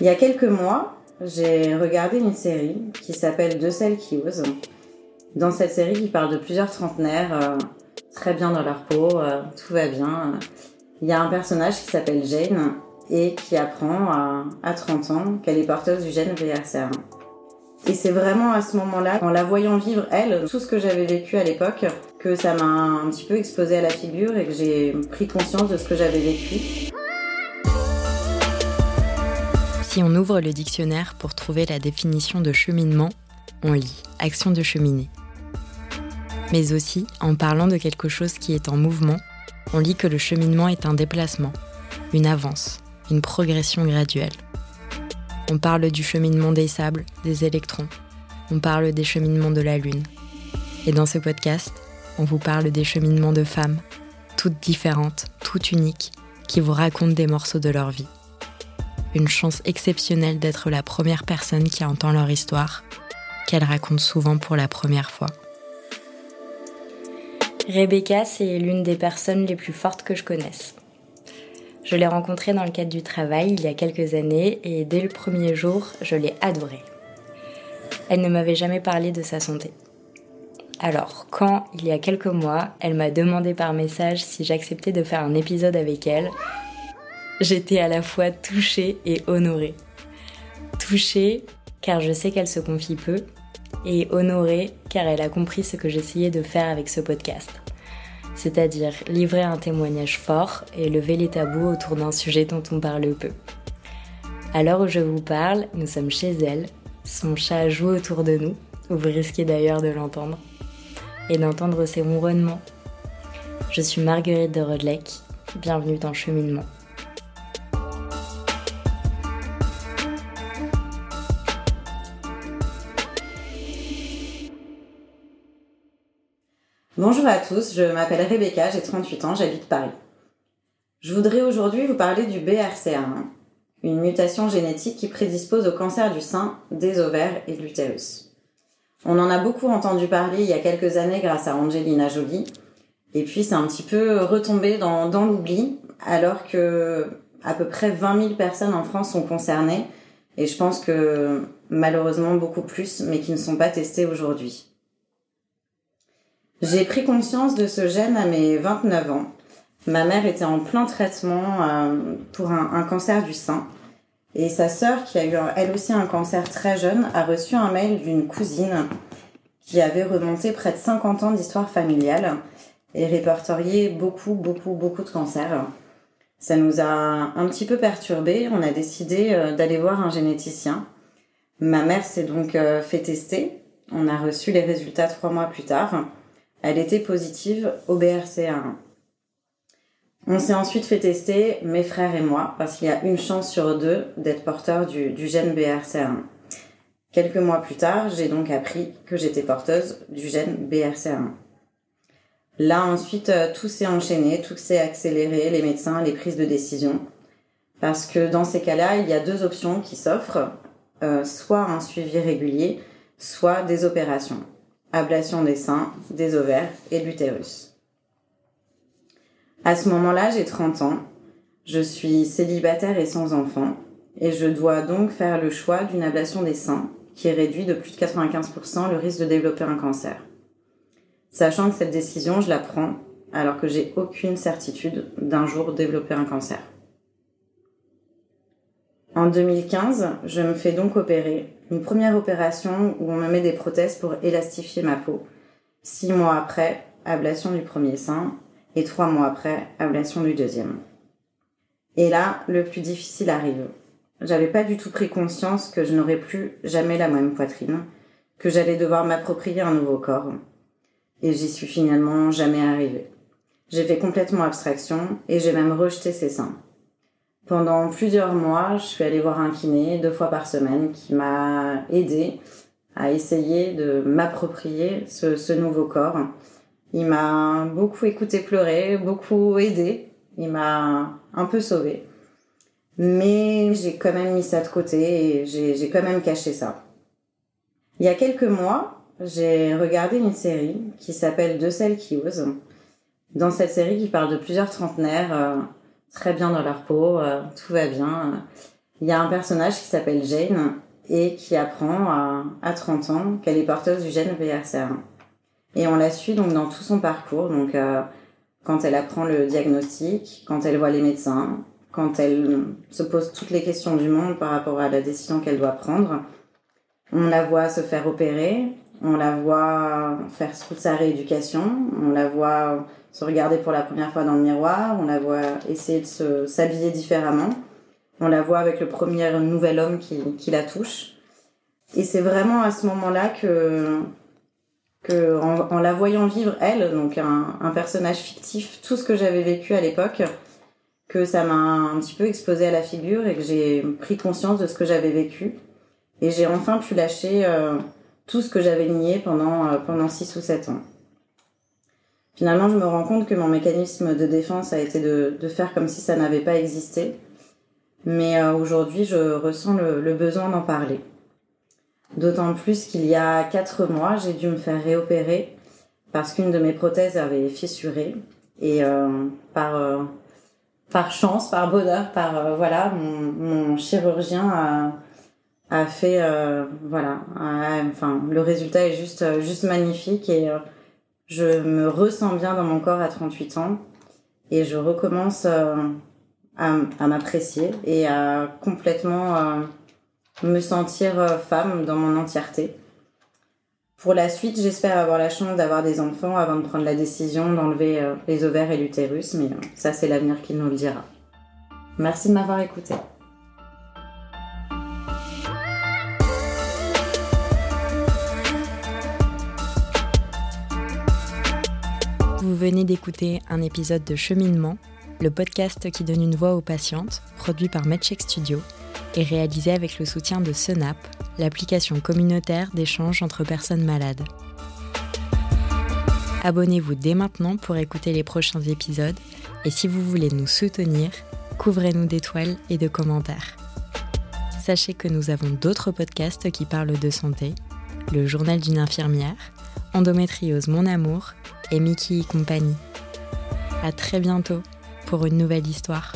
Il y a quelques mois, j'ai regardé une série qui s'appelle De celles qui osent. Dans cette série, qui parle de plusieurs trentenaires euh, très bien dans leur peau, euh, tout va bien. Il y a un personnage qui s'appelle Jane et qui apprend à, à 30 ans qu'elle est porteuse du gène VRCA1. Et c'est vraiment à ce moment-là, en la voyant vivre, elle, tout ce que j'avais vécu à l'époque, que ça m'a un petit peu explosé à la figure et que j'ai pris conscience de ce que j'avais vécu. Si on ouvre le dictionnaire pour trouver la définition de cheminement, on lit action de cheminer. Mais aussi, en parlant de quelque chose qui est en mouvement, on lit que le cheminement est un déplacement, une avance, une progression graduelle. On parle du cheminement des sables, des électrons. On parle des cheminements de la Lune. Et dans ce podcast, on vous parle des cheminements de femmes, toutes différentes, toutes uniques, qui vous racontent des morceaux de leur vie. Une chance exceptionnelle d'être la première personne qui entend leur histoire, qu'elles racontent souvent pour la première fois. Rebecca, c'est l'une des personnes les plus fortes que je connaisse. Je l'ai rencontrée dans le cadre du travail il y a quelques années et dès le premier jour, je l'ai adorée. Elle ne m'avait jamais parlé de sa santé. Alors, quand, il y a quelques mois, elle m'a demandé par message si j'acceptais de faire un épisode avec elle, j'étais à la fois touchée et honorée. Touchée car je sais qu'elle se confie peu et honorée car elle a compris ce que j'essayais de faire avec ce podcast c'est-à-dire livrer un témoignage fort et lever les tabous autour d'un sujet dont on parle peu. À l'heure où je vous parle, nous sommes chez elle, son chat joue autour de nous, vous risquez d'ailleurs de l'entendre, et d'entendre ses ronronnements. Je suis Marguerite de Rodelec, bienvenue dans Cheminement. Bonjour à tous, je m'appelle Rebecca, j'ai 38 ans, j'habite Paris. Je voudrais aujourd'hui vous parler du BRCA1, une mutation génétique qui prédispose au cancer du sein, des ovaires et de l'utérus. On en a beaucoup entendu parler il y a quelques années grâce à Angelina Jolie, et puis c'est un petit peu retombé dans, l'oubli, alors que à peu près 20 000 personnes en France sont concernées, et je pense que malheureusement beaucoup plus, mais qui ne sont pas testées aujourd'hui. J'ai pris conscience de ce gène à mes 29 ans. Ma mère était en plein traitement euh, pour un, cancer du sein. Et sa sœur, qui a eu elle aussi un cancer très jeune, a reçu un mail d'une cousine qui avait remonté près de 50 ans d'histoire familiale et répertorié beaucoup, beaucoup, beaucoup de cancers. Ça nous a un petit peu perturbés. On a décidé euh, d'aller voir un généticien. Ma mère s'est donc euh, fait tester. On a reçu les résultats trois mois plus tard elle était positive au BRCA1. On s'est ensuite fait tester, mes frères et moi, parce qu'il y a une chance sur deux d'être porteur du, gène BRCA1. Quelques mois plus tard, j'ai donc appris que j'étais porteuse du gène BRCA1. Là, ensuite, euh, tout s'est enchaîné, tout s'est accéléré, les médecins, les prises de décision. Parce que dans ces cas-là, il y a deux options qui s'offrent, euh, soit un suivi régulier, soit des opérations ablation des seins, des ovaires et de l'utérus. À ce moment-là, j'ai 30 ans, je suis célibataire et sans enfant, et je dois donc faire le choix d'une ablation des seins qui réduit de plus de 95% le risque de développer un cancer. Sachant que cette décision, je la prends alors que j'ai aucune certitude d'un jour développer un cancer. En 2015, je me fais donc opérer. Une première opération où on me met des prothèses pour élastifier ma peau. Six mois après, ablation du premier sein. Et trois mois après, ablation du deuxième. Et là, le plus difficile arrive. J'avais pas du tout pris conscience que je n'aurais plus jamais la même poitrine, que j'allais devoir m'approprier un nouveau corps. Et j'y suis finalement jamais arrivée. J'ai fait complètement abstraction et j'ai même rejeté ces seins. Pendant plusieurs mois, je suis allée voir un kiné deux fois par semaine qui m'a aidé à essayer de m'approprier ce, nouveau corps. Il m'a beaucoup écouté pleurer, beaucoup aidé. Il m'a un peu sauvée. Mais j'ai quand même mis ça de côté et j'ai quand même caché ça. Il y a quelques mois, j'ai regardé une série qui s'appelle De celles qui osent. Dans cette série qui parle de plusieurs trentenaires, euh, très bien dans leur peau, tout va bien. Il y a un personnage qui s'appelle Jane et qui apprend à, à 30 ans qu'elle est porteuse du gène VRCR1. Et on la suit donc dans tout son parcours, donc quand elle apprend le diagnostic, quand elle voit les médecins, quand elle se pose toutes les questions du monde par rapport à la décision qu'elle doit prendre. On la voit se faire opérer, on la voit faire toute sa rééducation, on la voit se regarder pour la première fois dans le miroir, on la voit essayer de s'habiller différemment, on la voit avec le premier nouvel homme qui, qui la touche. Et c'est vraiment à ce moment-là que, en, la voyant vivre elle, donc un, personnage fictif, tout ce que j'avais vécu à l'époque, que ça m'a un petit peu explosé à la figure et que j'ai pris conscience de ce que j'avais vécu. Et j'ai enfin pu lâcher euh, tout ce que j'avais nié pendant, euh, pendant 6 ou 7 ans. Finalement, je me rends compte que mon mécanisme de défense a été de, faire comme si ça n'avait pas existé. Mais euh, aujourd'hui, je ressens le besoin d'en parler. D'autant plus qu'il y a 4 mois, j'ai dû me faire réopérer parce qu'une de mes prothèses avait fissuré. Et par par chance, par bonheur, par euh, voilà, mon, mon, chirurgien a, a fait euh, voilà, enfin le résultat est juste euh, juste magnifique et je me ressens bien dans mon corps à 38 ans et je recommence à, à m'apprécier et à complètement me sentir femme dans mon entièreté. Pour la suite, j'espère avoir la chance d'avoir des enfants avant de prendre la décision d'enlever euh, les ovaires et l'utérus, mais euh, ça c'est l'avenir qui nous le dira. Merci de m'avoir écouté. Vous venez d'écouter un épisode de Cheminement, le podcast qui donne une voix aux patientes, produit par MedCheck Studio et réalisé avec le soutien de Senap, l'application communautaire d'échange entre personnes malades. Abonnez-vous dès maintenant pour écouter les prochains épisodes et si vous voulez nous soutenir, couvrez-nous d'étoiles et de commentaires. Sachez que nous avons d'autres podcasts qui parlent de santé, le journal d'une infirmière, Endométriose Mon Amour et Mickey et compagnie. À très bientôt pour une nouvelle histoire.